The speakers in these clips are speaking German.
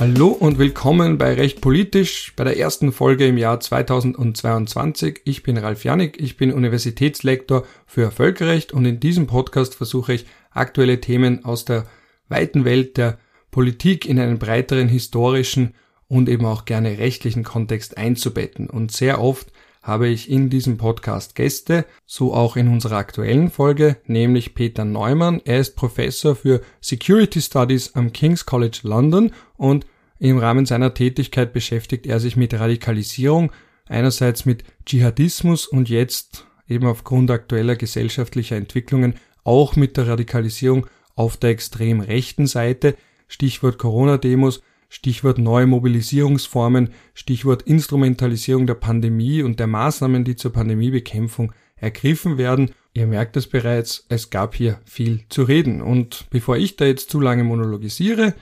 Hallo und willkommen bei Recht Politisch, bei der ersten Folge im Jahr 2022. Ich bin Ralf Janik, ich bin Universitätslektor für Völkerrecht und in diesem Podcast versuche ich aktuelle Themen aus der weiten Welt der Politik in einen breiteren historischen und eben auch gerne rechtlichen Kontext einzubetten. Und sehr oft habe ich in diesem Podcast Gäste, so auch in unserer aktuellen Folge, nämlich Peter Neumann. Er ist Professor für Security Studies am King's College London und im Rahmen seiner Tätigkeit beschäftigt er sich mit Radikalisierung, einerseits mit Dschihadismus und jetzt eben aufgrund aktueller gesellschaftlicher Entwicklungen auch mit der Radikalisierung auf der extrem rechten Seite, Stichwort Corona-Demos, Stichwort neue Mobilisierungsformen, Stichwort Instrumentalisierung der Pandemie und der Maßnahmen, die zur Pandemiebekämpfung ergriffen werden. Ihr merkt es bereits, es gab hier viel zu reden. Und bevor ich da jetzt zu lange monologisiere,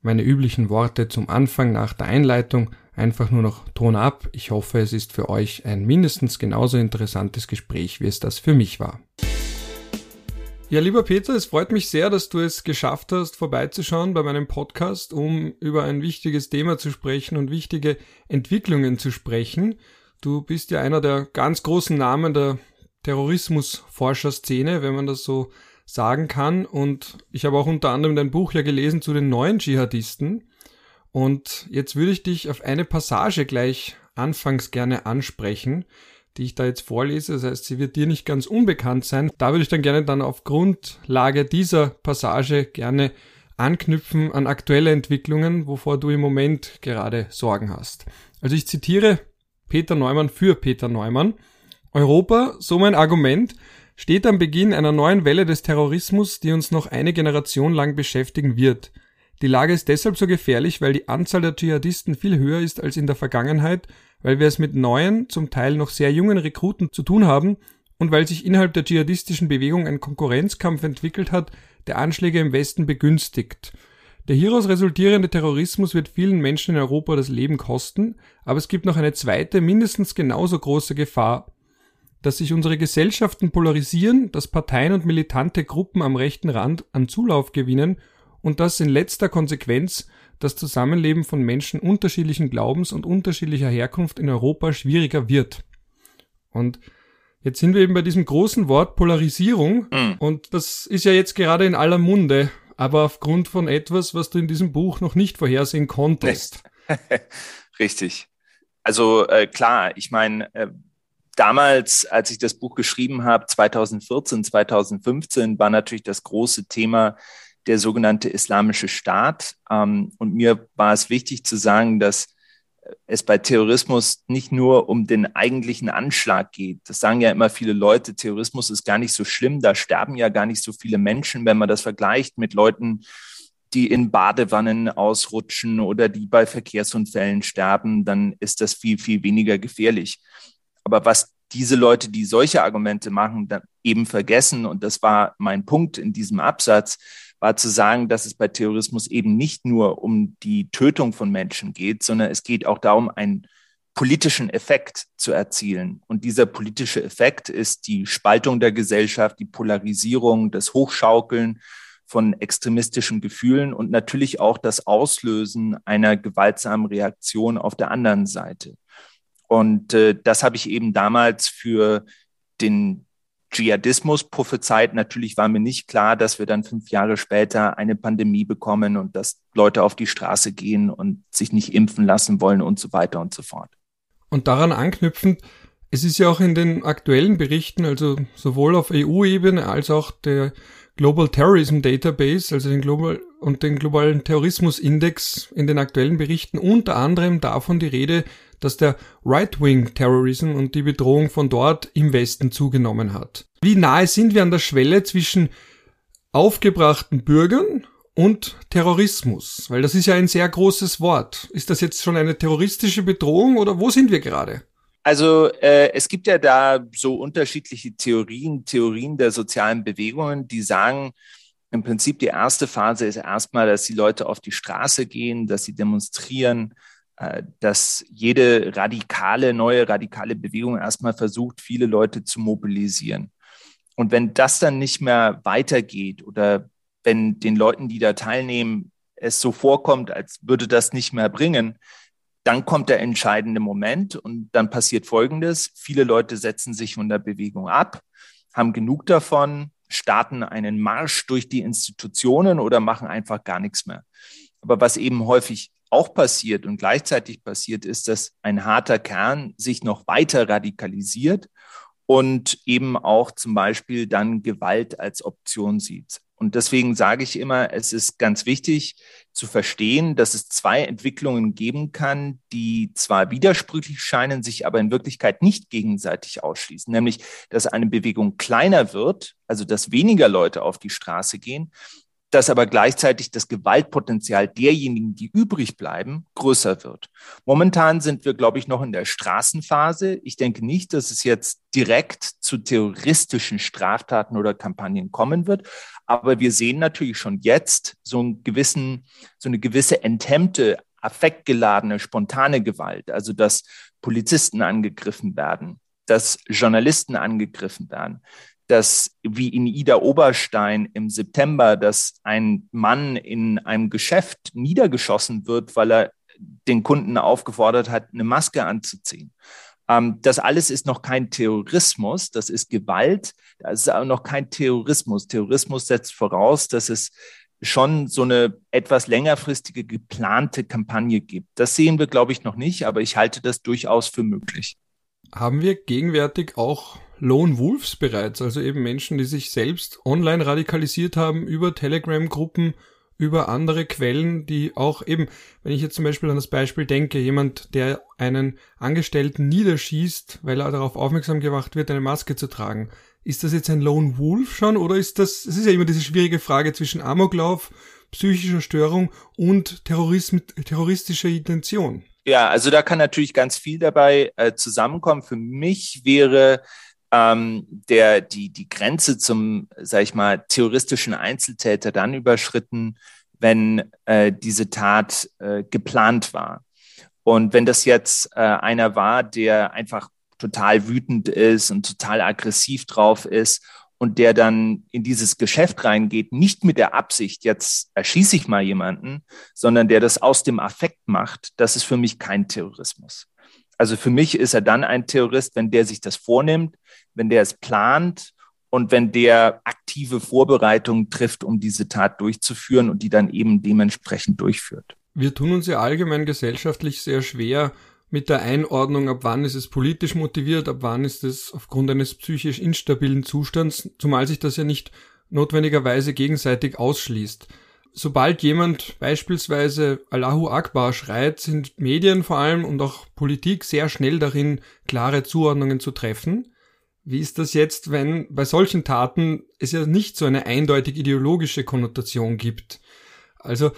meine üblichen Worte zum Anfang nach der Einleitung, einfach nur noch Ton ab. Ich hoffe, es ist für euch ein mindestens genauso interessantes Gespräch, wie es das für mich war. Ja, lieber Peter, es freut mich sehr, dass du es geschafft hast, vorbeizuschauen bei meinem Podcast, um über ein wichtiges Thema zu sprechen und wichtige Entwicklungen zu sprechen. Du bist ja einer der ganz großen Namen der Terrorismusforscherszene, wenn man das so sagen kann. Und ich habe auch unter anderem dein Buch ja gelesen zu den neuen Dschihadisten. Und jetzt würde ich dich auf eine Passage gleich anfangs gerne ansprechen die ich da jetzt vorlese. Das heißt, sie wird dir nicht ganz unbekannt sein. Da würde ich dann gerne dann auf Grundlage dieser Passage gerne anknüpfen an aktuelle Entwicklungen, wovor du im Moment gerade Sorgen hast. Also ich zitiere Peter Neumann für Peter Neumann. Europa, so mein Argument, steht am Beginn einer neuen Welle des Terrorismus, die uns noch eine Generation lang beschäftigen wird. Die Lage ist deshalb so gefährlich, weil die Anzahl der Dschihadisten viel höher ist als in der Vergangenheit weil wir es mit neuen, zum Teil noch sehr jungen Rekruten zu tun haben und weil sich innerhalb der dschihadistischen Bewegung ein Konkurrenzkampf entwickelt hat, der Anschläge im Westen begünstigt. Der hieraus resultierende Terrorismus wird vielen Menschen in Europa das Leben kosten, aber es gibt noch eine zweite, mindestens genauso große Gefahr, dass sich unsere Gesellschaften polarisieren, dass Parteien und militante Gruppen am rechten Rand an Zulauf gewinnen und dass in letzter Konsequenz das Zusammenleben von Menschen unterschiedlichen Glaubens und unterschiedlicher Herkunft in Europa schwieriger wird. Und jetzt sind wir eben bei diesem großen Wort Polarisierung mhm. und das ist ja jetzt gerade in aller Munde, aber aufgrund von etwas, was du in diesem Buch noch nicht vorhersehen konntest. Richtig. Also äh, klar, ich meine, äh, damals, als ich das Buch geschrieben habe, 2014, 2015, war natürlich das große Thema der sogenannte Islamische Staat. Ähm, und mir war es wichtig zu sagen, dass es bei Terrorismus nicht nur um den eigentlichen Anschlag geht. Das sagen ja immer viele Leute, Terrorismus ist gar nicht so schlimm, da sterben ja gar nicht so viele Menschen, wenn man das vergleicht mit Leuten, die in Badewannen ausrutschen oder die bei Verkehrsunfällen sterben, dann ist das viel, viel weniger gefährlich. Aber was diese Leute, die solche Argumente machen, dann eben vergessen, und das war mein Punkt in diesem Absatz, war zu sagen, dass es bei Terrorismus eben nicht nur um die Tötung von Menschen geht, sondern es geht auch darum, einen politischen Effekt zu erzielen. Und dieser politische Effekt ist die Spaltung der Gesellschaft, die Polarisierung, das Hochschaukeln von extremistischen Gefühlen und natürlich auch das Auslösen einer gewaltsamen Reaktion auf der anderen Seite. Und äh, das habe ich eben damals für den Dschihadismus prophezeit. Natürlich war mir nicht klar, dass wir dann fünf Jahre später eine Pandemie bekommen und dass Leute auf die Straße gehen und sich nicht impfen lassen wollen und so weiter und so fort. Und daran anknüpfend, es ist ja auch in den aktuellen Berichten, also sowohl auf EU-Ebene als auch der Global Terrorism Database, also den Global und den globalen Terrorismusindex in den aktuellen Berichten unter anderem davon die Rede, dass der Right-Wing-Terrorism und die Bedrohung von dort im Westen zugenommen hat. Wie nahe sind wir an der Schwelle zwischen aufgebrachten Bürgern und Terrorismus? Weil das ist ja ein sehr großes Wort. Ist das jetzt schon eine terroristische Bedrohung oder wo sind wir gerade? Also äh, es gibt ja da so unterschiedliche Theorien, Theorien der sozialen Bewegungen, die sagen, im Prinzip die erste Phase ist erstmal, dass die Leute auf die Straße gehen, dass sie demonstrieren, dass jede radikale, neue radikale Bewegung erstmal versucht, viele Leute zu mobilisieren. Und wenn das dann nicht mehr weitergeht oder wenn den Leuten, die da teilnehmen, es so vorkommt, als würde das nicht mehr bringen, dann kommt der entscheidende Moment und dann passiert Folgendes. Viele Leute setzen sich von der Bewegung ab, haben genug davon, starten einen Marsch durch die Institutionen oder machen einfach gar nichts mehr. Aber was eben häufig auch passiert und gleichzeitig passiert, ist, dass ein harter Kern sich noch weiter radikalisiert und eben auch zum Beispiel dann Gewalt als Option sieht. Und deswegen sage ich immer, es ist ganz wichtig zu verstehen, dass es zwei Entwicklungen geben kann, die zwar widersprüchlich scheinen, sich aber in Wirklichkeit nicht gegenseitig ausschließen. Nämlich, dass eine Bewegung kleiner wird, also dass weniger Leute auf die Straße gehen dass aber gleichzeitig das Gewaltpotenzial derjenigen, die übrig bleiben, größer wird. Momentan sind wir, glaube ich, noch in der Straßenphase. Ich denke nicht, dass es jetzt direkt zu terroristischen Straftaten oder Kampagnen kommen wird. Aber wir sehen natürlich schon jetzt so einen gewissen, so eine gewisse enthemmte, affektgeladene, spontane Gewalt. Also, dass Polizisten angegriffen werden, dass Journalisten angegriffen werden, dass wie in Ida Oberstein im September, dass ein Mann in einem Geschäft niedergeschossen wird, weil er den Kunden aufgefordert hat, eine Maske anzuziehen. Ähm, das alles ist noch kein Terrorismus, das ist Gewalt, das ist aber noch kein Terrorismus. Terrorismus setzt voraus, dass es schon so eine etwas längerfristige geplante Kampagne gibt. Das sehen wir, glaube ich, noch nicht, aber ich halte das durchaus für möglich. Haben wir gegenwärtig auch Lone Wolves bereits, also eben Menschen, die sich selbst online radikalisiert haben über Telegram-Gruppen, über andere Quellen, die auch eben, wenn ich jetzt zum Beispiel an das Beispiel denke, jemand, der einen Angestellten niederschießt, weil er darauf aufmerksam gemacht wird, eine Maske zu tragen. Ist das jetzt ein Lone Wolf schon oder ist das, es ist ja immer diese schwierige Frage zwischen Amoklauf, psychischer Störung und Terrorism, terroristischer Intention. Ja, also da kann natürlich ganz viel dabei äh, zusammenkommen. Für mich wäre ähm, der, die, die Grenze zum, sag ich mal, terroristischen Einzeltäter dann überschritten, wenn äh, diese Tat äh, geplant war. Und wenn das jetzt äh, einer war, der einfach total wütend ist und total aggressiv drauf ist und der dann in dieses Geschäft reingeht, nicht mit der Absicht, jetzt erschieße ich mal jemanden, sondern der das aus dem Affekt macht, das ist für mich kein Terrorismus. Also für mich ist er dann ein Terrorist, wenn der sich das vornimmt, wenn der es plant und wenn der aktive Vorbereitungen trifft, um diese Tat durchzuführen und die dann eben dementsprechend durchführt. Wir tun uns ja allgemein gesellschaftlich sehr schwer mit der Einordnung, ab wann ist es politisch motiviert, ab wann ist es aufgrund eines psychisch instabilen Zustands, zumal sich das ja nicht notwendigerweise gegenseitig ausschließt sobald jemand beispielsweise Allahu Akbar schreit, sind Medien vor allem und auch Politik sehr schnell darin, klare Zuordnungen zu treffen. Wie ist das jetzt, wenn bei solchen Taten es ja nicht so eine eindeutig ideologische Konnotation gibt? Also,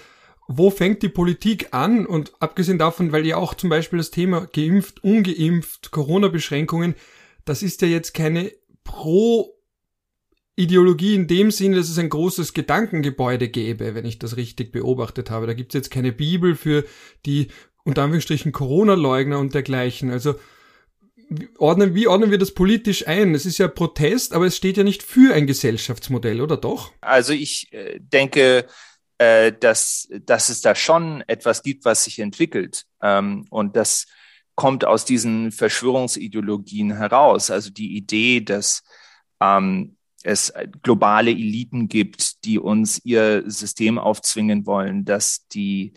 wo fängt die Politik an? Und abgesehen davon, weil ja auch zum Beispiel das Thema geimpft, ungeimpft, Corona-Beschränkungen, das ist ja jetzt keine pro Ideologie in dem Sinne, dass es ein großes Gedankengebäude gäbe, wenn ich das richtig beobachtet habe. Da gibt es jetzt keine Bibel für die unter Anführungsstrichen Corona-Leugner und dergleichen. Also ordnen, wie ordnen wir das politisch ein? Es ist ja Protest, aber es steht ja nicht für ein Gesellschaftsmodell, oder doch? Also ich äh, denke, äh, dass, dass es da schon etwas gibt, was sich entwickelt. Ähm, und das kommt aus diesen Verschwörungsideologien heraus. Also die Idee, dass ähm, es globale Eliten gibt, die uns ihr System aufzwingen wollen, dass die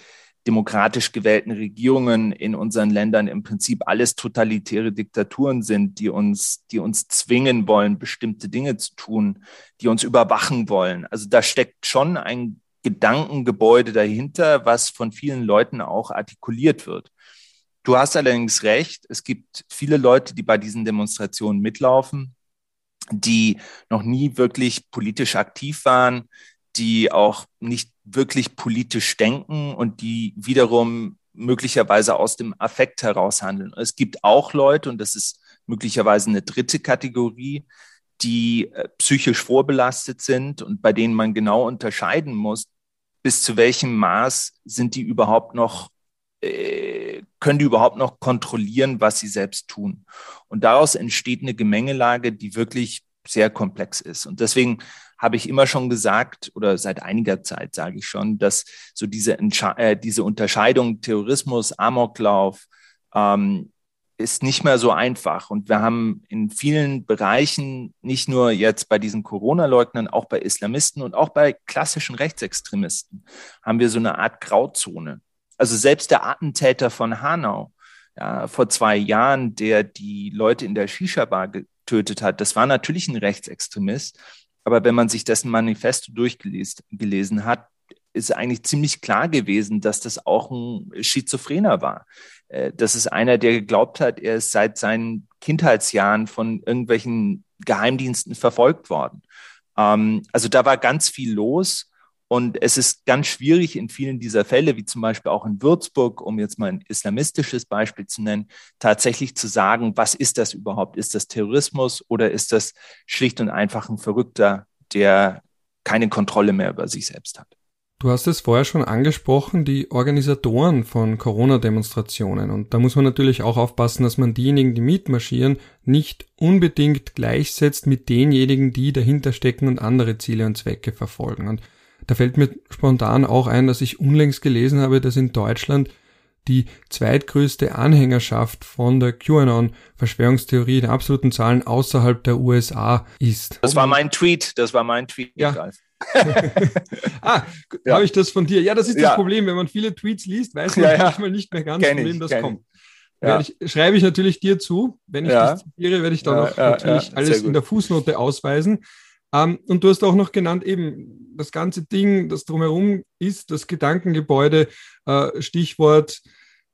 demokratisch gewählten Regierungen in unseren Ländern im Prinzip alles totalitäre Diktaturen sind, die uns, die uns zwingen wollen, bestimmte Dinge zu tun, die uns überwachen wollen. Also da steckt schon ein Gedankengebäude dahinter, was von vielen Leuten auch artikuliert wird. Du hast allerdings recht, es gibt viele Leute, die bei diesen Demonstrationen mitlaufen die noch nie wirklich politisch aktiv waren, die auch nicht wirklich politisch denken und die wiederum möglicherweise aus dem Affekt heraus handeln. Es gibt auch Leute, und das ist möglicherweise eine dritte Kategorie, die äh, psychisch vorbelastet sind und bei denen man genau unterscheiden muss, bis zu welchem Maß sind die überhaupt noch können die überhaupt noch kontrollieren, was sie selbst tun? Und daraus entsteht eine Gemengelage, die wirklich sehr komplex ist. Und deswegen habe ich immer schon gesagt, oder seit einiger Zeit sage ich schon, dass so diese, äh, diese Unterscheidung Terrorismus, Amoklauf, ähm, ist nicht mehr so einfach. Und wir haben in vielen Bereichen, nicht nur jetzt bei diesen Corona-Leugnern, auch bei Islamisten und auch bei klassischen Rechtsextremisten, haben wir so eine Art Grauzone. Also selbst der Attentäter von Hanau, ja, vor zwei Jahren, der die Leute in der Shisha-Bar getötet hat, das war natürlich ein Rechtsextremist. Aber wenn man sich dessen Manifesto durchgelesen hat, ist eigentlich ziemlich klar gewesen, dass das auch ein Schizophrener war. Äh, das ist einer, der geglaubt hat, er ist seit seinen Kindheitsjahren von irgendwelchen Geheimdiensten verfolgt worden. Ähm, also da war ganz viel los. Und es ist ganz schwierig in vielen dieser Fälle, wie zum Beispiel auch in Würzburg, um jetzt mal ein islamistisches Beispiel zu nennen, tatsächlich zu sagen, was ist das überhaupt? Ist das Terrorismus oder ist das schlicht und einfach ein Verrückter, der keine Kontrolle mehr über sich selbst hat? Du hast es vorher schon angesprochen, die Organisatoren von Corona-Demonstrationen. Und da muss man natürlich auch aufpassen, dass man diejenigen, die mitmarschieren, nicht unbedingt gleichsetzt mit denjenigen, die dahinter stecken und andere Ziele und Zwecke verfolgen. Und da fällt mir spontan auch ein, dass ich unlängst gelesen habe, dass in Deutschland die zweitgrößte Anhängerschaft von der QAnon-Verschwörungstheorie in absoluten Zahlen außerhalb der USA ist. Das war mein Tweet, das war mein Tweet. Ja. ah, ja. habe ich das von dir? Ja, das ist ja. das Problem. Wenn man viele Tweets liest, weiß man ja, manchmal nicht mehr ganz, von wem das kommt. Ich, schreibe ich natürlich dir zu. Wenn ich das zitiere, werde ich dann auch natürlich alles in der Fußnote ausweisen. Ähm, und du hast auch noch genannt, eben das ganze Ding, das drumherum ist, das Gedankengebäude, äh, Stichwort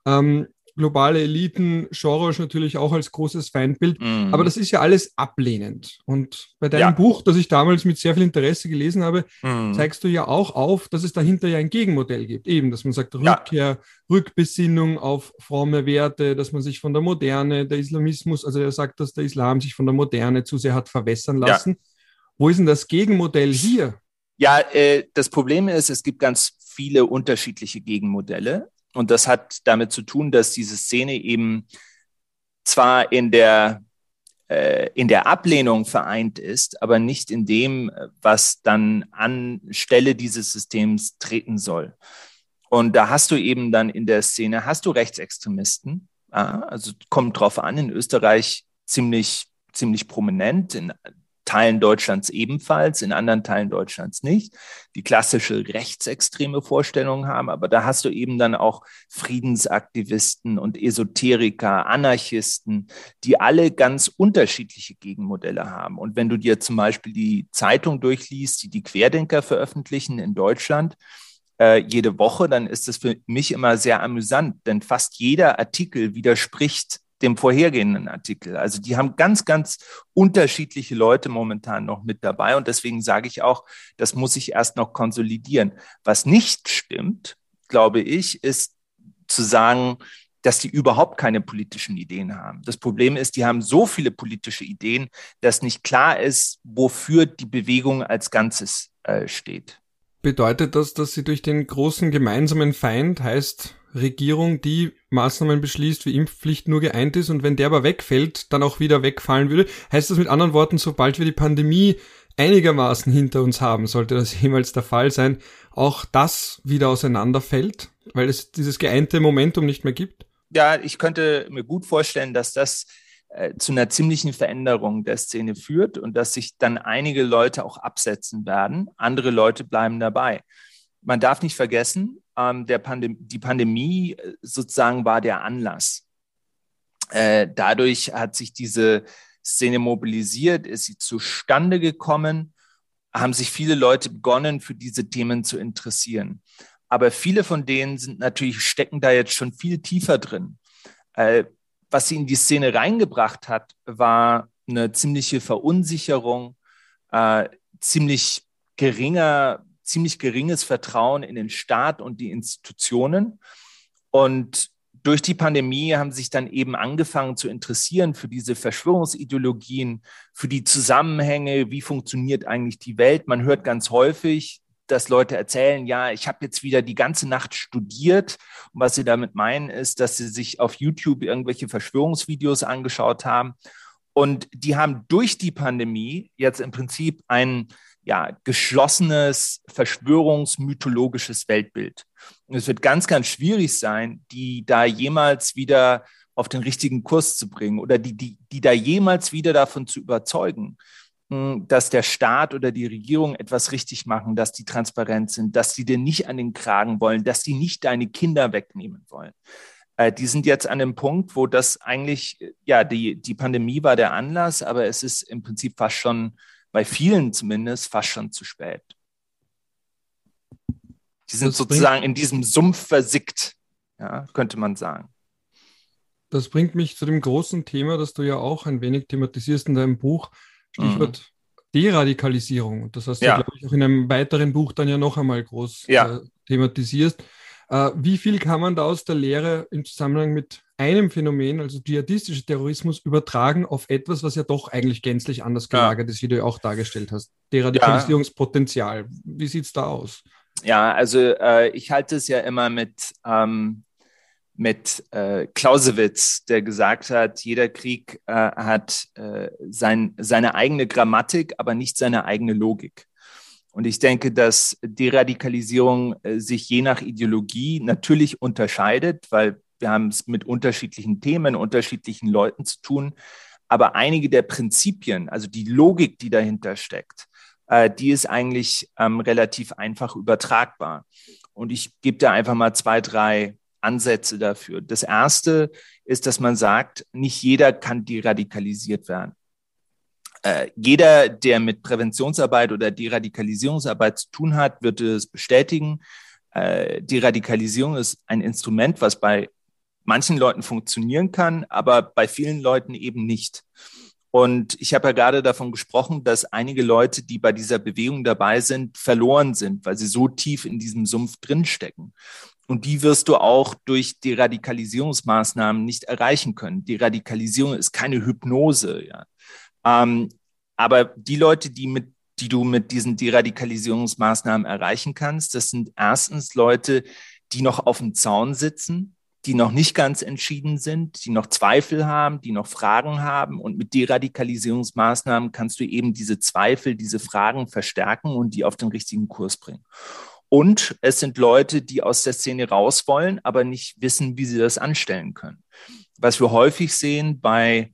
ähm, globale Eliten, Soros natürlich auch als großes Feindbild. Mhm. Aber das ist ja alles ablehnend. Und bei deinem ja. Buch, das ich damals mit sehr viel Interesse gelesen habe, mhm. zeigst du ja auch auf, dass es dahinter ja ein Gegenmodell gibt. Eben, dass man sagt, Rückkehr, ja. Rückbesinnung auf fromme Werte, dass man sich von der Moderne, der Islamismus, also er sagt, dass der Islam sich von der Moderne zu sehr hat verwässern lassen. Ja. Wo ist denn das Gegenmodell hier? Ja, äh, das Problem ist, es gibt ganz viele unterschiedliche Gegenmodelle. Und das hat damit zu tun, dass diese Szene eben zwar in der, äh, in der Ablehnung vereint ist, aber nicht in dem, was dann anstelle dieses Systems treten soll. Und da hast du eben dann in der Szene, hast du Rechtsextremisten, also kommt drauf an, in Österreich ziemlich, ziemlich prominent, in Teilen Deutschlands ebenfalls, in anderen Teilen Deutschlands nicht, die klassische rechtsextreme Vorstellungen haben. Aber da hast du eben dann auch Friedensaktivisten und Esoteriker, Anarchisten, die alle ganz unterschiedliche Gegenmodelle haben. Und wenn du dir zum Beispiel die Zeitung durchliest, die die Querdenker veröffentlichen in Deutschland, äh, jede Woche, dann ist das für mich immer sehr amüsant, denn fast jeder Artikel widerspricht dem vorhergehenden Artikel. Also die haben ganz, ganz unterschiedliche Leute momentan noch mit dabei. Und deswegen sage ich auch, das muss sich erst noch konsolidieren. Was nicht stimmt, glaube ich, ist zu sagen, dass die überhaupt keine politischen Ideen haben. Das Problem ist, die haben so viele politische Ideen, dass nicht klar ist, wofür die Bewegung als Ganzes äh, steht. Bedeutet das, dass sie durch den großen gemeinsamen Feind, heißt Regierung, die Maßnahmen beschließt, wie Impfpflicht nur geeint ist und wenn der aber wegfällt, dann auch wieder wegfallen würde. Heißt das mit anderen Worten, sobald wir die Pandemie einigermaßen hinter uns haben, sollte das jemals der Fall sein, auch das wieder auseinanderfällt, weil es dieses geeinte Momentum nicht mehr gibt? Ja, ich könnte mir gut vorstellen, dass das äh, zu einer ziemlichen Veränderung der Szene führt und dass sich dann einige Leute auch absetzen werden, andere Leute bleiben dabei. Man darf nicht vergessen, ähm, der Pandem die Pandemie äh, sozusagen war der Anlass. Äh, dadurch hat sich diese Szene mobilisiert, ist sie zustande gekommen, haben sich viele Leute begonnen, für diese Themen zu interessieren. Aber viele von denen sind natürlich, stecken da jetzt schon viel tiefer drin. Äh, was sie in die Szene reingebracht hat, war eine ziemliche Verunsicherung, äh, ziemlich geringer ziemlich geringes Vertrauen in den Staat und die Institutionen. Und durch die Pandemie haben sich dann eben angefangen zu interessieren für diese Verschwörungsideologien, für die Zusammenhänge, wie funktioniert eigentlich die Welt. Man hört ganz häufig, dass Leute erzählen, ja, ich habe jetzt wieder die ganze Nacht studiert. Und was sie damit meinen, ist, dass sie sich auf YouTube irgendwelche Verschwörungsvideos angeschaut haben. Und die haben durch die Pandemie jetzt im Prinzip einen ja, geschlossenes, verschwörungsmythologisches Weltbild. Und es wird ganz, ganz schwierig sein, die da jemals wieder auf den richtigen Kurs zu bringen oder die, die, die da jemals wieder davon zu überzeugen, hm, dass der Staat oder die Regierung etwas richtig machen, dass die transparent sind, dass sie dir nicht an den Kragen wollen, dass die nicht deine Kinder wegnehmen wollen. Äh, die sind jetzt an dem Punkt, wo das eigentlich, ja, die, die Pandemie war der Anlass, aber es ist im Prinzip fast schon, bei vielen zumindest, fast schon zu spät. Die sind sozusagen in diesem Sumpf versickt, ja, könnte man sagen. Das bringt mich zu dem großen Thema, das du ja auch ein wenig thematisierst in deinem Buch, Stichwort mhm. Deradikalisierung. Das hast du, ja. glaube ich, auch in einem weiteren Buch dann ja noch einmal groß ja. äh, thematisierst. Äh, wie viel kann man da aus der Lehre im Zusammenhang mit einem Phänomen, also dschihadistischer Terrorismus, übertragen auf etwas, was ja doch eigentlich gänzlich anders gelagert ja. ist, wie du ja auch dargestellt hast? Deradikalisierungspotenzial. Wie sieht es da aus? Ja, also äh, ich halte es ja immer mit, ähm, mit äh, Clausewitz, der gesagt hat, jeder Krieg äh, hat äh, sein, seine eigene Grammatik, aber nicht seine eigene Logik. Und ich denke, dass Deradikalisierung äh, sich je nach Ideologie natürlich unterscheidet, weil wir haben es mit unterschiedlichen Themen, unterschiedlichen Leuten zu tun. Aber einige der Prinzipien, also die Logik, die dahinter steckt, äh, die ist eigentlich ähm, relativ einfach übertragbar. Und ich gebe da einfach mal zwei, drei Ansätze dafür. Das erste ist, dass man sagt, nicht jeder kann deradikalisiert werden. Äh, jeder, der mit Präventionsarbeit oder Deradikalisierungsarbeit zu tun hat, wird es bestätigen. Äh, Deradikalisierung ist ein Instrument, was bei manchen Leuten funktionieren kann, aber bei vielen Leuten eben nicht. Und ich habe ja gerade davon gesprochen, dass einige Leute, die bei dieser Bewegung dabei sind, verloren sind, weil sie so tief in diesem Sumpf drinstecken. Und die wirst du auch durch die Radikalisierungsmaßnahmen nicht erreichen können. Die Radikalisierung ist keine Hypnose. Ja. Ähm, aber die Leute, die mit die du mit diesen Deradikalisierungsmaßnahmen erreichen kannst, das sind erstens Leute, die noch auf dem Zaun sitzen, die noch nicht ganz entschieden sind, die noch Zweifel haben, die noch Fragen haben. Und mit Deradikalisierungsmaßnahmen kannst du eben diese Zweifel, diese Fragen verstärken und die auf den richtigen Kurs bringen. Und es sind Leute, die aus der Szene raus wollen, aber nicht wissen, wie sie das anstellen können. Was wir häufig sehen bei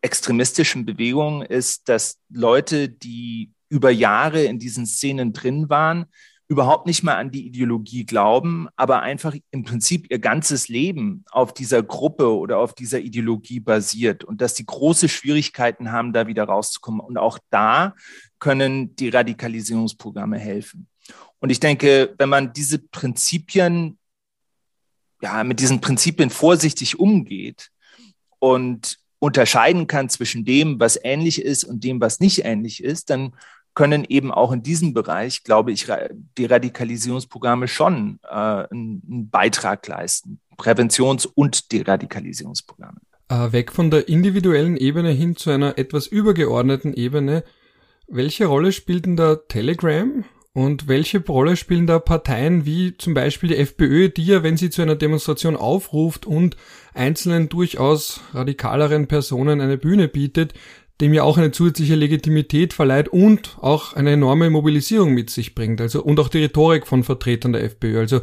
extremistischen Bewegungen ist, dass Leute, die über Jahre in diesen Szenen drin waren, überhaupt nicht mehr an die Ideologie glauben, aber einfach im Prinzip ihr ganzes Leben auf dieser Gruppe oder auf dieser Ideologie basiert und dass die große Schwierigkeiten haben, da wieder rauszukommen. Und auch da können die Radikalisierungsprogramme helfen. Und ich denke, wenn man diese Prinzipien, ja, mit diesen Prinzipien vorsichtig umgeht und unterscheiden kann zwischen dem, was ähnlich ist und dem, was nicht ähnlich ist, dann können eben auch in diesem Bereich, glaube ich, die Radikalisierungsprogramme schon äh, einen Beitrag leisten. Präventions- und Deradikalisierungsprogramme. Äh, weg von der individuellen Ebene hin zu einer etwas übergeordneten Ebene. Welche Rolle spielt denn da Telegram und welche Rolle spielen da Parteien wie zum Beispiel die FPÖ, die ja, wenn sie zu einer Demonstration aufruft und einzelnen durchaus radikaleren Personen eine Bühne bietet, dem ja auch eine zusätzliche Legitimität verleiht und auch eine enorme Mobilisierung mit sich bringt. Also und auch die Rhetorik von Vertretern der FPÖ. Also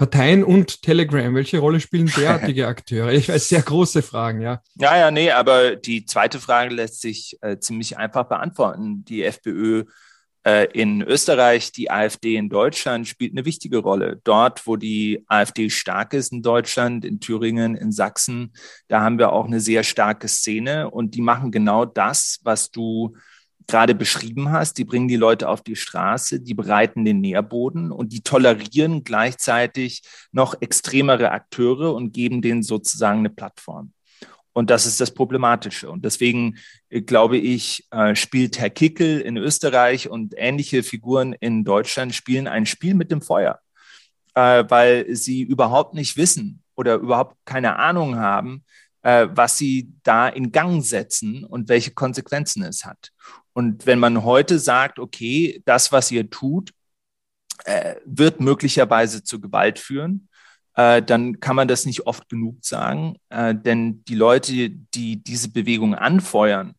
Parteien und Telegram, welche Rolle spielen derartige Akteure? Ich weiß, sehr große Fragen, ja. Ja, ja, nee, aber die zweite Frage lässt sich äh, ziemlich einfach beantworten. Die FPÖ in Österreich, die AfD in Deutschland spielt eine wichtige Rolle. Dort, wo die AfD stark ist in Deutschland, in Thüringen, in Sachsen, da haben wir auch eine sehr starke Szene und die machen genau das, was du gerade beschrieben hast. Die bringen die Leute auf die Straße, die bereiten den Nährboden und die tolerieren gleichzeitig noch extremere Akteure und geben denen sozusagen eine Plattform. Und das ist das Problematische. Und deswegen äh, glaube ich, äh, spielt Herr Kickel in Österreich und ähnliche Figuren in Deutschland spielen ein Spiel mit dem Feuer, äh, weil sie überhaupt nicht wissen oder überhaupt keine Ahnung haben, was sie da in Gang setzen und welche Konsequenzen es hat. Und wenn man heute sagt, okay, das, was ihr tut, wird möglicherweise zu Gewalt führen, äh, dann kann man das nicht oft genug sagen. Äh, denn die Leute, die diese Bewegung anfeuern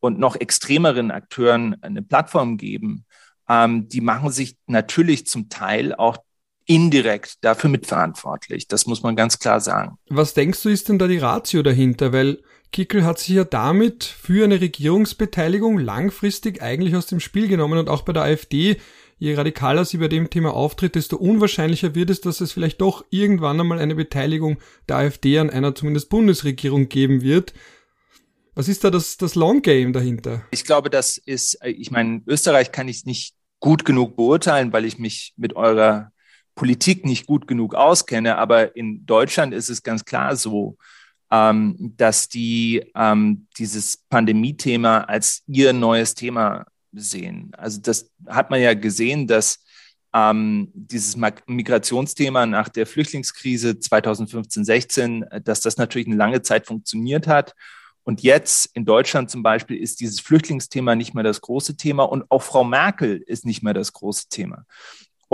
und noch extremeren Akteuren eine Plattform geben, ähm, die machen sich natürlich zum Teil auch indirekt dafür mitverantwortlich. Das muss man ganz klar sagen. Was denkst du, ist denn da die Ratio dahinter? Weil Kickel hat sich ja damit für eine Regierungsbeteiligung langfristig eigentlich aus dem Spiel genommen und auch bei der AfD, je radikaler sie bei dem Thema auftritt, desto unwahrscheinlicher wird es, dass es vielleicht doch irgendwann einmal eine Beteiligung der AfD an einer zumindest Bundesregierung geben wird. Was ist da das, das Long Game dahinter? Ich glaube, das ist, ich meine, Österreich kann ich nicht gut genug beurteilen, weil ich mich mit eurer Politik nicht gut genug auskenne, aber in Deutschland ist es ganz klar so, ähm, dass die ähm, dieses Pandemie-Thema als ihr neues Thema sehen. Also das hat man ja gesehen, dass ähm, dieses Migrationsthema nach der Flüchtlingskrise 2015-16, dass das natürlich eine lange Zeit funktioniert hat. Und jetzt in Deutschland zum Beispiel ist dieses Flüchtlingsthema nicht mehr das große Thema und auch Frau Merkel ist nicht mehr das große Thema.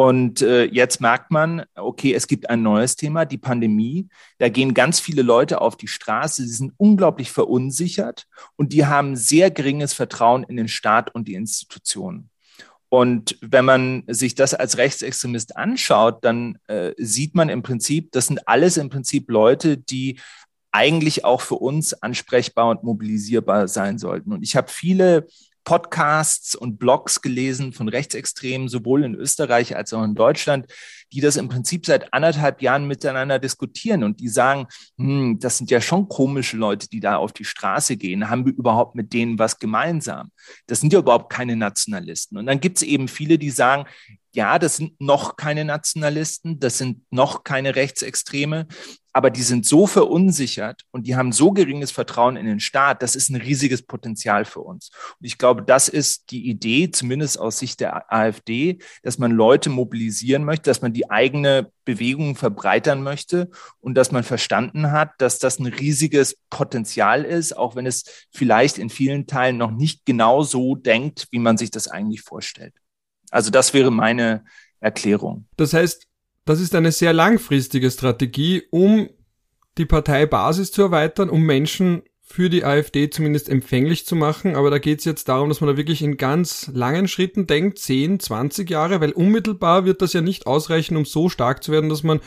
Und äh, jetzt merkt man, okay, es gibt ein neues Thema, die Pandemie. Da gehen ganz viele Leute auf die Straße, sie sind unglaublich verunsichert und die haben sehr geringes Vertrauen in den Staat und die Institutionen. Und wenn man sich das als Rechtsextremist anschaut, dann äh, sieht man im Prinzip, das sind alles im Prinzip Leute, die eigentlich auch für uns ansprechbar und mobilisierbar sein sollten. Und ich habe viele Podcasts und Blogs gelesen von Rechtsextremen, sowohl in Österreich als auch in Deutschland, die das im Prinzip seit anderthalb Jahren miteinander diskutieren und die sagen, hm, das sind ja schon komische Leute, die da auf die Straße gehen. Haben wir überhaupt mit denen was gemeinsam? Das sind ja überhaupt keine Nationalisten. Und dann gibt es eben viele, die sagen, ja, das sind noch keine Nationalisten, das sind noch keine Rechtsextreme, aber die sind so verunsichert und die haben so geringes Vertrauen in den Staat, das ist ein riesiges Potenzial für uns. Und ich glaube, das ist die Idee, zumindest aus Sicht der AfD, dass man Leute mobilisieren möchte, dass man die eigene Bewegung verbreitern möchte und dass man verstanden hat, dass das ein riesiges Potenzial ist, auch wenn es vielleicht in vielen Teilen noch nicht genau so denkt, wie man sich das eigentlich vorstellt. Also das wäre meine Erklärung. Das heißt, das ist eine sehr langfristige Strategie, um die Parteibasis zu erweitern, um Menschen für die AfD zumindest empfänglich zu machen. Aber da geht es jetzt darum, dass man da wirklich in ganz langen Schritten denkt, 10, 20 Jahre, weil unmittelbar wird das ja nicht ausreichen, um so stark zu werden, dass man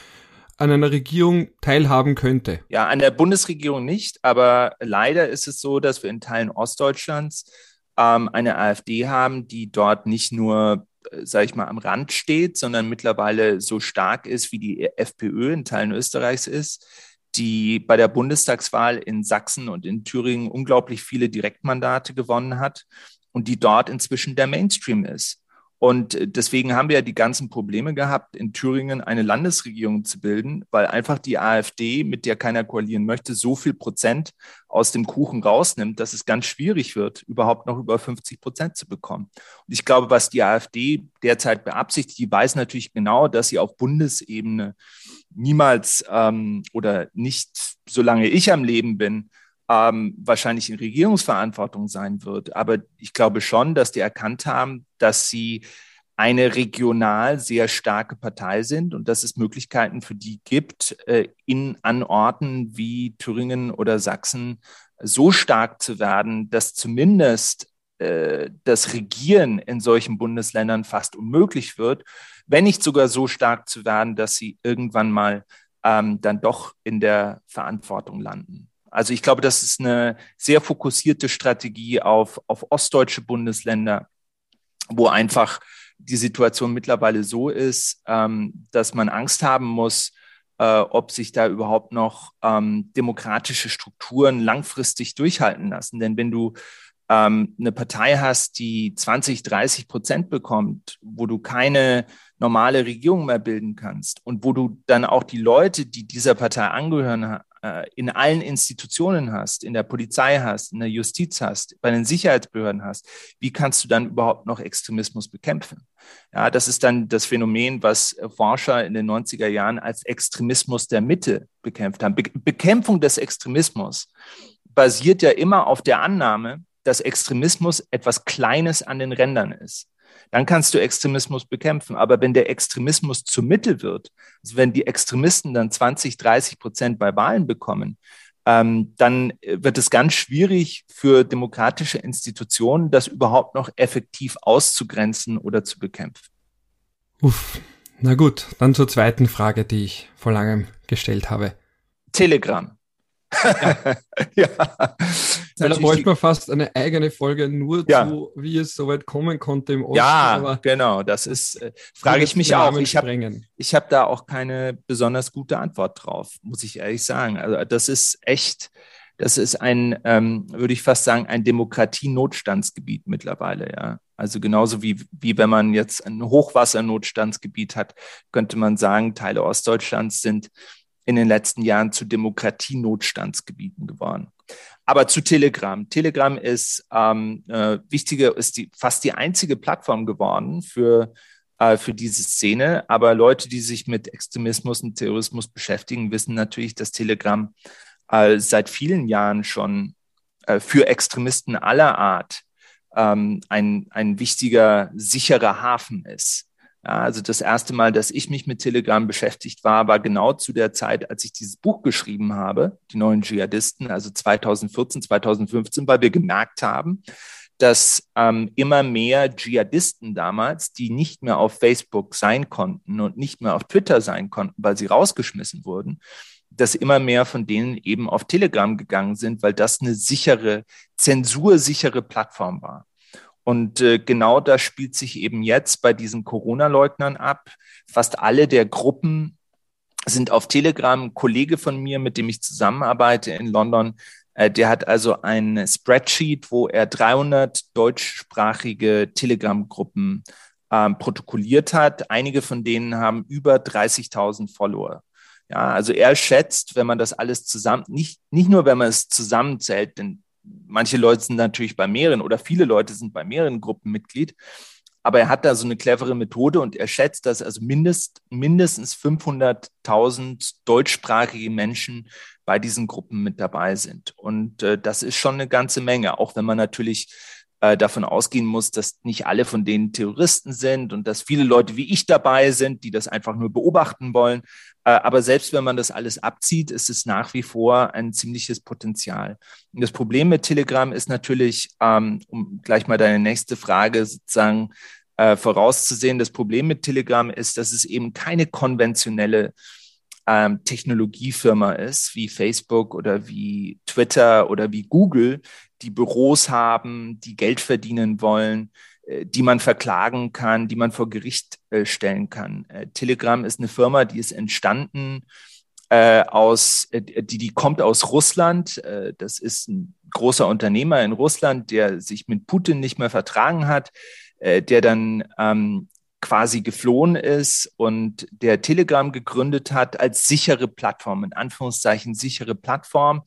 an einer Regierung teilhaben könnte. Ja, an der Bundesregierung nicht, aber leider ist es so, dass wir in Teilen Ostdeutschlands ähm, eine AfD haben, die dort nicht nur sage ich mal, am Rand steht, sondern mittlerweile so stark ist, wie die FPÖ in Teilen Österreichs ist, die bei der Bundestagswahl in Sachsen und in Thüringen unglaublich viele Direktmandate gewonnen hat und die dort inzwischen der Mainstream ist. Und deswegen haben wir ja die ganzen Probleme gehabt, in Thüringen eine Landesregierung zu bilden, weil einfach die AfD, mit der keiner koalieren möchte, so viel Prozent aus dem Kuchen rausnimmt, dass es ganz schwierig wird, überhaupt noch über 50 Prozent zu bekommen. Und ich glaube, was die AfD derzeit beabsichtigt, die weiß natürlich genau, dass sie auf Bundesebene niemals ähm, oder nicht, solange ich am Leben bin, ähm, wahrscheinlich in Regierungsverantwortung sein wird. Aber ich glaube schon, dass die erkannt haben, dass sie eine regional sehr starke Partei sind und dass es Möglichkeiten für die gibt, äh, in an Orten wie Thüringen oder Sachsen so stark zu werden, dass zumindest äh, das Regieren in solchen Bundesländern fast unmöglich wird, wenn nicht sogar so stark zu werden, dass sie irgendwann mal ähm, dann doch in der Verantwortung landen. Also ich glaube, das ist eine sehr fokussierte Strategie auf, auf ostdeutsche Bundesländer, wo einfach die Situation mittlerweile so ist, ähm, dass man Angst haben muss, äh, ob sich da überhaupt noch ähm, demokratische Strukturen langfristig durchhalten lassen. Denn wenn du ähm, eine Partei hast, die 20, 30 Prozent bekommt, wo du keine normale Regierung mehr bilden kannst und wo du dann auch die Leute, die dieser Partei angehören, in allen Institutionen hast, in der Polizei hast, in der Justiz hast, bei den Sicherheitsbehörden hast, wie kannst du dann überhaupt noch Extremismus bekämpfen? Ja, das ist dann das Phänomen, was Forscher in den 90er Jahren als Extremismus der Mitte bekämpft haben. Be Bekämpfung des Extremismus basiert ja immer auf der Annahme, dass Extremismus etwas Kleines an den Rändern ist dann kannst du Extremismus bekämpfen. Aber wenn der Extremismus zum Mittel wird, also wenn die Extremisten dann 20, 30 Prozent bei Wahlen bekommen, ähm, dann wird es ganz schwierig für demokratische Institutionen, das überhaupt noch effektiv auszugrenzen oder zu bekämpfen. Uff. Na gut, dann zur zweiten Frage, die ich vor langem gestellt habe. Telegram. Ja. ja. Weil da bräuchte man fast eine eigene Folge nur ja. zu, wie es so weit kommen konnte im Osten. Ja, genau, das ist, äh, frage ich mich auch. Ich habe hab da auch keine besonders gute Antwort drauf, muss ich ehrlich sagen. Also das ist echt, das ist ein, ähm, würde ich fast sagen, ein Demokratie-Notstandsgebiet mittlerweile, ja. Also genauso wie, wie wenn man jetzt ein Hochwassernotstandsgebiet hat, könnte man sagen, Teile Ostdeutschlands sind in den letzten Jahren zu Demokratienotstandsgebieten geworden. Aber zu Telegram. Telegram ist ähm, äh, wichtige, ist die, fast die einzige Plattform geworden für, äh, für diese Szene. Aber Leute, die sich mit Extremismus und Terrorismus beschäftigen, wissen natürlich, dass Telegram äh, seit vielen Jahren schon äh, für Extremisten aller Art ähm, ein, ein wichtiger, sicherer Hafen ist. Ja, also das erste Mal, dass ich mich mit Telegram beschäftigt war, war genau zu der Zeit, als ich dieses Buch geschrieben habe, die neuen Dschihadisten, also 2014, 2015, weil wir gemerkt haben, dass ähm, immer mehr Dschihadisten damals, die nicht mehr auf Facebook sein konnten und nicht mehr auf Twitter sein konnten, weil sie rausgeschmissen wurden, dass immer mehr von denen eben auf Telegram gegangen sind, weil das eine sichere, zensursichere Plattform war. Und äh, genau das spielt sich eben jetzt bei diesen Corona-Leugnern ab. Fast alle der Gruppen sind auf Telegram. Ein Kollege von mir, mit dem ich zusammenarbeite in London, äh, der hat also ein Spreadsheet, wo er 300 deutschsprachige Telegram-Gruppen ähm, protokolliert hat. Einige von denen haben über 30.000 Follower. Ja, also er schätzt, wenn man das alles zusammen, nicht, nicht nur, wenn man es zusammenzählt, denn manche Leute sind natürlich bei mehreren oder viele Leute sind bei mehreren Gruppen Mitglied. Aber er hat da so eine clevere Methode und er schätzt, dass also mindest, mindestens 500.000 deutschsprachige Menschen bei diesen Gruppen mit dabei sind. Und äh, das ist schon eine ganze Menge, auch wenn man natürlich äh, davon ausgehen muss, dass nicht alle von denen Terroristen sind und dass viele Leute wie ich dabei sind, die das einfach nur beobachten wollen. Äh, aber selbst wenn man das alles abzieht, ist es nach wie vor ein ziemliches Potenzial. Und das Problem mit Telegram ist natürlich, ähm, um gleich mal deine nächste Frage sozusagen äh, vorauszusehen, das Problem mit Telegram ist, dass es eben keine konventionelle ähm, Technologiefirma ist, wie Facebook oder wie Twitter oder wie Google, die Büros haben, die Geld verdienen wollen, die man verklagen kann, die man vor Gericht äh, stellen kann. Äh, Telegram ist eine Firma, die ist entstanden äh, aus, äh, die, die kommt aus Russland. Äh, das ist ein großer Unternehmer in Russland, der sich mit Putin nicht mehr vertragen hat, der dann ähm, quasi geflohen ist und der Telegram gegründet hat als sichere Plattform, in Anführungszeichen sichere Plattform,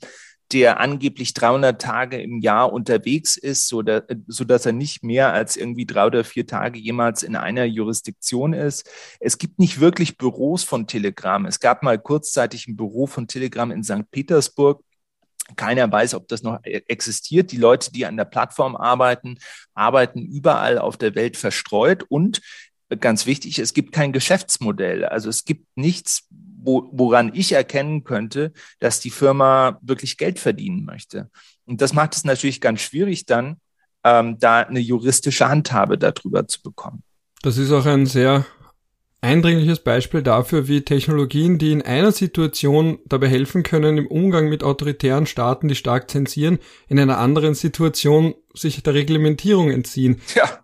der angeblich 300 Tage im Jahr unterwegs ist, so, da, so dass er nicht mehr als irgendwie drei oder vier Tage jemals in einer Jurisdiktion ist. Es gibt nicht wirklich Büros von Telegram. Es gab mal kurzzeitig ein Büro von Telegram in St. Petersburg. Keiner weiß, ob das noch e-, existiert. Die Leute, die an der Plattform arbeiten, arbeiten überall auf der Welt verstreut und ganz wichtig, es gibt kein Geschäftsmodell. Also es gibt nichts, wo, woran ich erkennen könnte, dass die Firma wirklich Geld verdienen möchte. Und das macht es natürlich ganz schwierig dann, ähm, da eine juristische Handhabe darüber zu bekommen. Das ist auch ein sehr eindringliches Beispiel dafür, wie Technologien, die in einer Situation dabei helfen können, im Umgang mit autoritären Staaten, die stark zensieren, in einer anderen Situation sich der Reglementierung entziehen. Ja,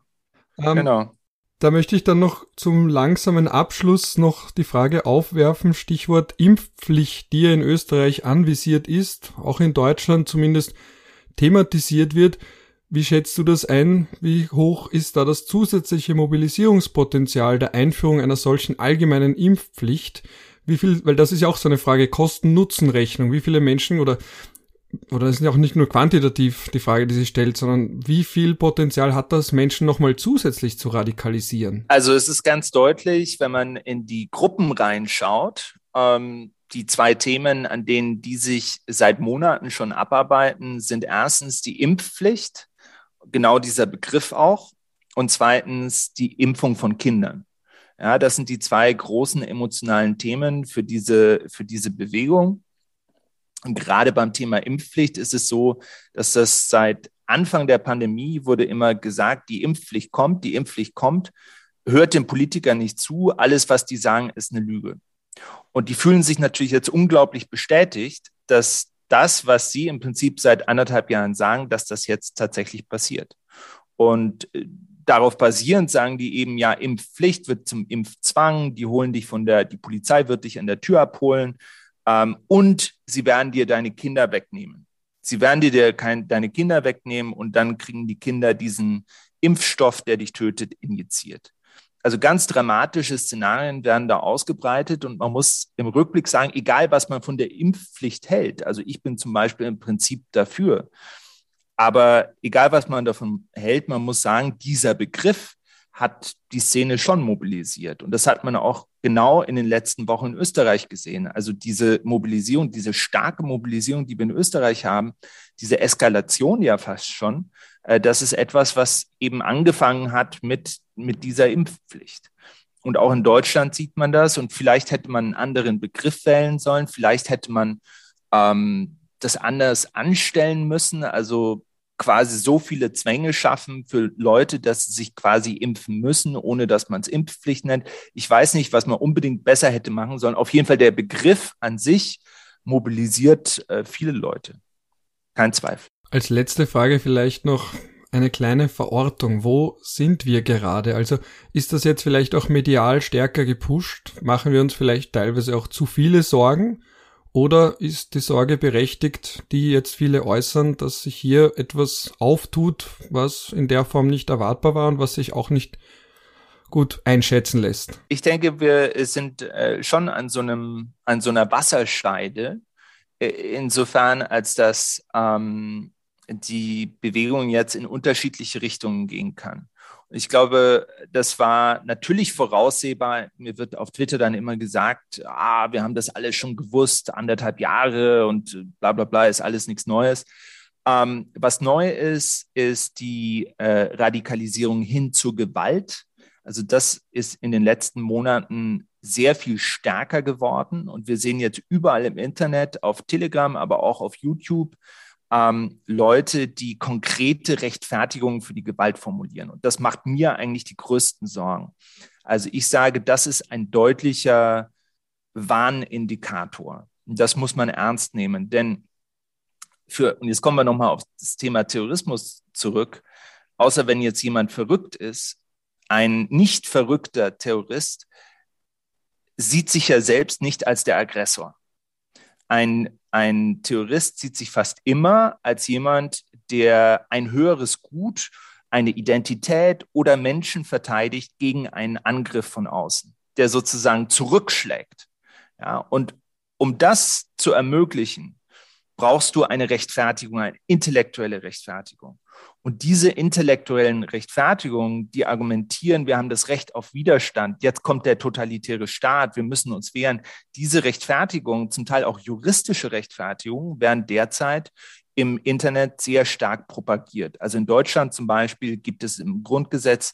ähm, genau. Da möchte ich dann noch zum langsamen Abschluss noch die Frage aufwerfen, Stichwort Impfpflicht, die ja in Österreich anvisiert ist, auch in Deutschland zumindest thematisiert wird. Wie schätzt du das ein? Wie hoch ist da das zusätzliche Mobilisierungspotenzial der Einführung einer solchen allgemeinen Impfpflicht? Wie viel, weil das ist ja auch so eine Frage Kosten-Nutzen-Rechnung. Wie viele Menschen oder oder es ist ja auch nicht nur quantitativ die Frage, die sich stellt, sondern wie viel Potenzial hat das, Menschen nochmal zusätzlich zu radikalisieren? Also es ist ganz deutlich, wenn man in die Gruppen reinschaut, ähm, die zwei Themen, an denen die sich seit Monaten schon abarbeiten, sind erstens die Impfpflicht, genau dieser Begriff auch, und zweitens die Impfung von Kindern. Ja, das sind die zwei großen emotionalen Themen für diese, für diese Bewegung. Und gerade beim Thema Impfpflicht ist es so, dass das seit Anfang der Pandemie wurde immer gesagt, die Impfpflicht kommt, die Impfpflicht kommt. Hört den Politikern nicht zu. Alles, was die sagen, ist eine Lüge. Und die fühlen sich natürlich jetzt unglaublich bestätigt, dass das, was sie im Prinzip seit anderthalb Jahren sagen, dass das jetzt tatsächlich passiert. Und äh, darauf basierend sagen die eben, ja, Impfpflicht wird zum Impfzwang, die holen dich von der, die Polizei wird dich an der Tür abholen ähm, und sie werden dir deine Kinder wegnehmen. Sie werden dir kein, deine Kinder wegnehmen und dann kriegen die Kinder diesen Impfstoff, der dich tötet, injiziert. Also ganz dramatische Szenarien werden da ausgebreitet und man muss im Rückblick sagen, egal was man von der Impfpflicht hält, also ich bin zum Beispiel im Prinzip dafür, aber egal, was man davon hält, man muss sagen, dieser Begriff hat die Szene schon mobilisiert. Und das hat man auch genau in den letzten Wochen in Österreich gesehen. Also diese Mobilisierung, diese starke Mobilisierung, die wir in Österreich haben, diese Eskalation ja fast schon, äh, das ist etwas, was eben angefangen hat mit, mit dieser Impfpflicht. Und auch in Deutschland sieht man das. Und vielleicht hätte man einen anderen Begriff wählen sollen. Vielleicht hätte man ähm, das anders anstellen müssen. Also quasi so viele Zwänge schaffen für Leute, dass sie sich quasi impfen müssen, ohne dass man es Impfpflicht nennt. Ich weiß nicht, was man unbedingt besser hätte machen sollen. Auf jeden Fall der Begriff an sich mobilisiert äh, viele Leute. Kein Zweifel. Als letzte Frage vielleicht noch eine kleine Verortung. Wo sind wir gerade? Also ist das jetzt vielleicht auch medial stärker gepusht? Machen wir uns vielleicht teilweise auch zu viele Sorgen? Oder ist die Sorge berechtigt, die jetzt viele äußern, dass sich hier etwas auftut, was in der Form nicht erwartbar war und was sich auch nicht gut einschätzen lässt? Ich denke, wir sind äh, schon an so einem, an so einer Wasserscheide, äh, insofern als dass ähm, die Bewegung jetzt in unterschiedliche Richtungen gehen kann. Ich glaube, das war natürlich voraussehbar. Mir wird auf Twitter dann immer gesagt, ah, wir haben das alles schon gewusst, anderthalb Jahre und bla bla bla, ist alles nichts Neues. Ähm, was neu ist, ist die äh, Radikalisierung hin zur Gewalt. Also das ist in den letzten Monaten sehr viel stärker geworden und wir sehen jetzt überall im Internet, auf Telegram, aber auch auf YouTube, ähm, Leute, die konkrete Rechtfertigungen für die Gewalt formulieren. Und das macht mir eigentlich die größten Sorgen. Also ich sage, das ist ein deutlicher Warnindikator. Das muss man ernst nehmen, denn für, und jetzt kommen wir nochmal auf das Thema Terrorismus zurück, außer wenn jetzt jemand verrückt ist, ein nicht verrückter Terrorist sieht sich ja selbst nicht als der Aggressor. Ein ein Terrorist sieht sich fast immer als jemand, der ein höheres Gut, eine Identität oder Menschen verteidigt gegen einen Angriff von außen, der sozusagen zurückschlägt. Ja, und um das zu ermöglichen, brauchst du eine Rechtfertigung, eine intellektuelle Rechtfertigung. Und diese intellektuellen Rechtfertigungen, die argumentieren, wir haben das Recht auf Widerstand, jetzt kommt der totalitäre Staat, wir müssen uns wehren. Diese Rechtfertigungen, zum Teil auch juristische Rechtfertigungen, werden derzeit im Internet sehr stark propagiert. Also in Deutschland zum Beispiel gibt es im Grundgesetz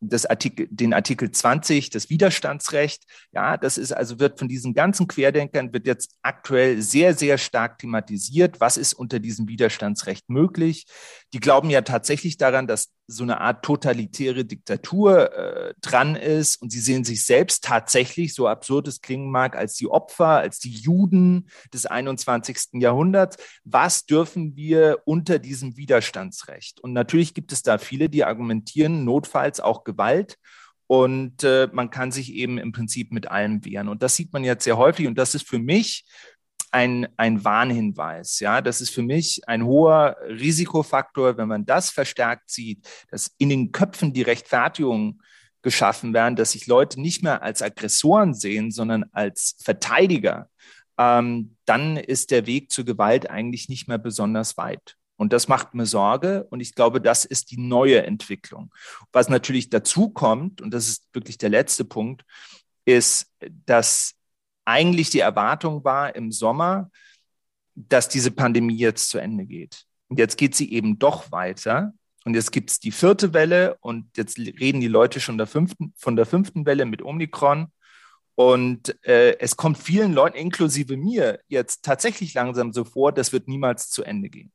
das Artikel, den Artikel 20, das Widerstandsrecht. Ja, das ist also wird von diesen ganzen Querdenkern wird jetzt aktuell sehr, sehr stark thematisiert. Was ist unter diesem Widerstandsrecht möglich? Die glauben ja tatsächlich daran, dass so eine Art totalitäre Diktatur äh, dran ist und sie sehen sich selbst tatsächlich, so absurd es klingen mag, als die Opfer, als die Juden des 21. Jahrhunderts. Was dürfen wir unter diesem Widerstandsrecht? Und natürlich gibt es da viele, die argumentieren, notfalls auch Gewalt. Und äh, man kann sich eben im Prinzip mit allem wehren. Und das sieht man jetzt sehr häufig. Und das ist für mich ein, ein Warnhinweis. Ja, das ist für mich ein hoher Risikofaktor, wenn man das verstärkt sieht, dass in den Köpfen die Rechtfertigung geschaffen werden, dass sich Leute nicht mehr als Aggressoren sehen, sondern als Verteidiger, ähm, dann ist der Weg zur Gewalt eigentlich nicht mehr besonders weit. Und das macht mir Sorge. Und ich glaube, das ist die neue Entwicklung. Was natürlich dazu kommt, und das ist wirklich der letzte Punkt, ist, dass eigentlich die Erwartung war im Sommer, dass diese Pandemie jetzt zu Ende geht. Und jetzt geht sie eben doch weiter. Und jetzt gibt es die vierte Welle und jetzt reden die Leute schon der fünften, von der fünften Welle mit Omikron. Und äh, es kommt vielen Leuten, inklusive mir, jetzt tatsächlich langsam so vor, das wird niemals zu Ende gehen.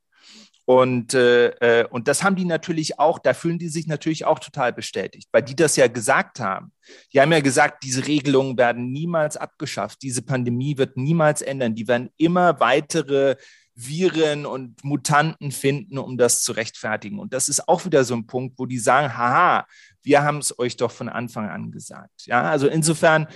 Und, äh, äh, und das haben die natürlich auch, da fühlen die sich natürlich auch total bestätigt, weil die das ja gesagt haben. Die haben ja gesagt, diese Regelungen werden niemals abgeschafft, diese Pandemie wird niemals ändern, die werden immer weitere Viren und Mutanten finden, um das zu rechtfertigen. Und das ist auch wieder so ein Punkt, wo die sagen, haha, wir haben es euch doch von Anfang an gesagt. Ja, also insofern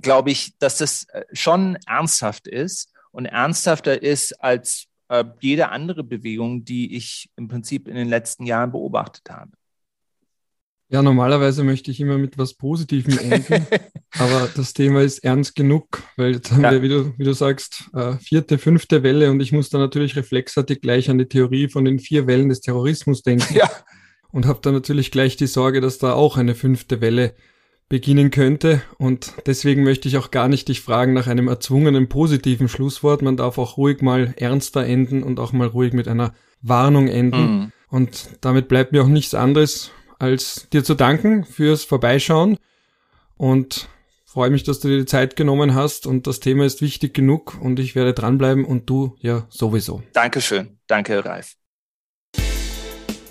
glaube ich, dass das äh, schon ernsthaft ist und ernsthafter ist als äh, jede andere Bewegung, die ich im Prinzip in den letzten Jahren beobachtet habe. Ja, normalerweise möchte ich immer mit was Positivem enden, aber das Thema ist ernst genug, weil jetzt haben ja. wir, wie du, wie du sagst, äh, vierte, fünfte Welle und ich muss da natürlich reflexartig gleich an die Theorie von den vier Wellen des Terrorismus denken. Ja. Und habe da natürlich gleich die Sorge, dass da auch eine fünfte Welle beginnen könnte. Und deswegen möchte ich auch gar nicht dich fragen nach einem erzwungenen positiven Schlusswort. Man darf auch ruhig mal ernster enden und auch mal ruhig mit einer Warnung enden. Mhm. Und damit bleibt mir auch nichts anderes, als dir zu danken fürs Vorbeischauen. Und freue mich, dass du dir die Zeit genommen hast und das Thema ist wichtig genug und ich werde dranbleiben und du ja sowieso. Dankeschön. Danke, Ralf.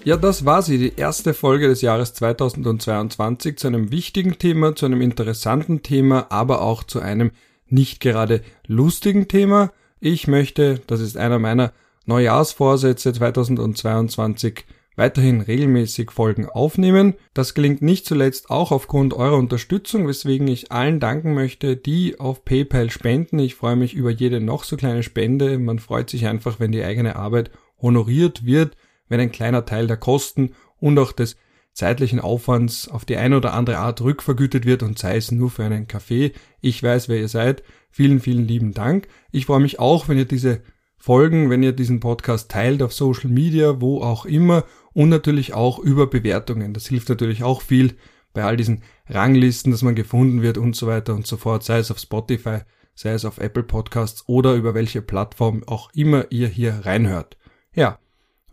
Ja, das war sie, die erste Folge des Jahres 2022 zu einem wichtigen Thema, zu einem interessanten Thema, aber auch zu einem nicht gerade lustigen Thema. Ich möchte, das ist einer meiner Neujahrsvorsätze 2022, weiterhin regelmäßig Folgen aufnehmen. Das gelingt nicht zuletzt auch aufgrund eurer Unterstützung, weswegen ich allen danken möchte, die auf PayPal spenden. Ich freue mich über jede noch so kleine Spende. Man freut sich einfach, wenn die eigene Arbeit honoriert wird wenn ein kleiner Teil der Kosten und auch des zeitlichen Aufwands auf die eine oder andere Art rückvergütet wird und sei es nur für einen Kaffee. Ich weiß, wer ihr seid. Vielen, vielen lieben Dank. Ich freue mich auch, wenn ihr diese Folgen, wenn ihr diesen Podcast teilt auf Social Media, wo auch immer und natürlich auch über Bewertungen. Das hilft natürlich auch viel bei all diesen Ranglisten, dass man gefunden wird und so weiter und so fort, sei es auf Spotify, sei es auf Apple Podcasts oder über welche Plattform auch immer ihr hier reinhört. Ja,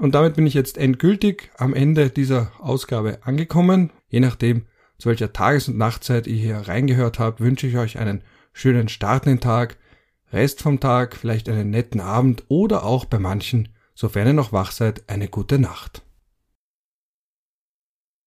und damit bin ich jetzt endgültig am Ende dieser Ausgabe angekommen. Je nachdem, zu welcher Tages- und Nachtzeit ihr hier reingehört habt, wünsche ich euch einen schönen Start in den Tag, Rest vom Tag, vielleicht einen netten Abend oder auch bei manchen, sofern ihr noch wach seid, eine gute Nacht.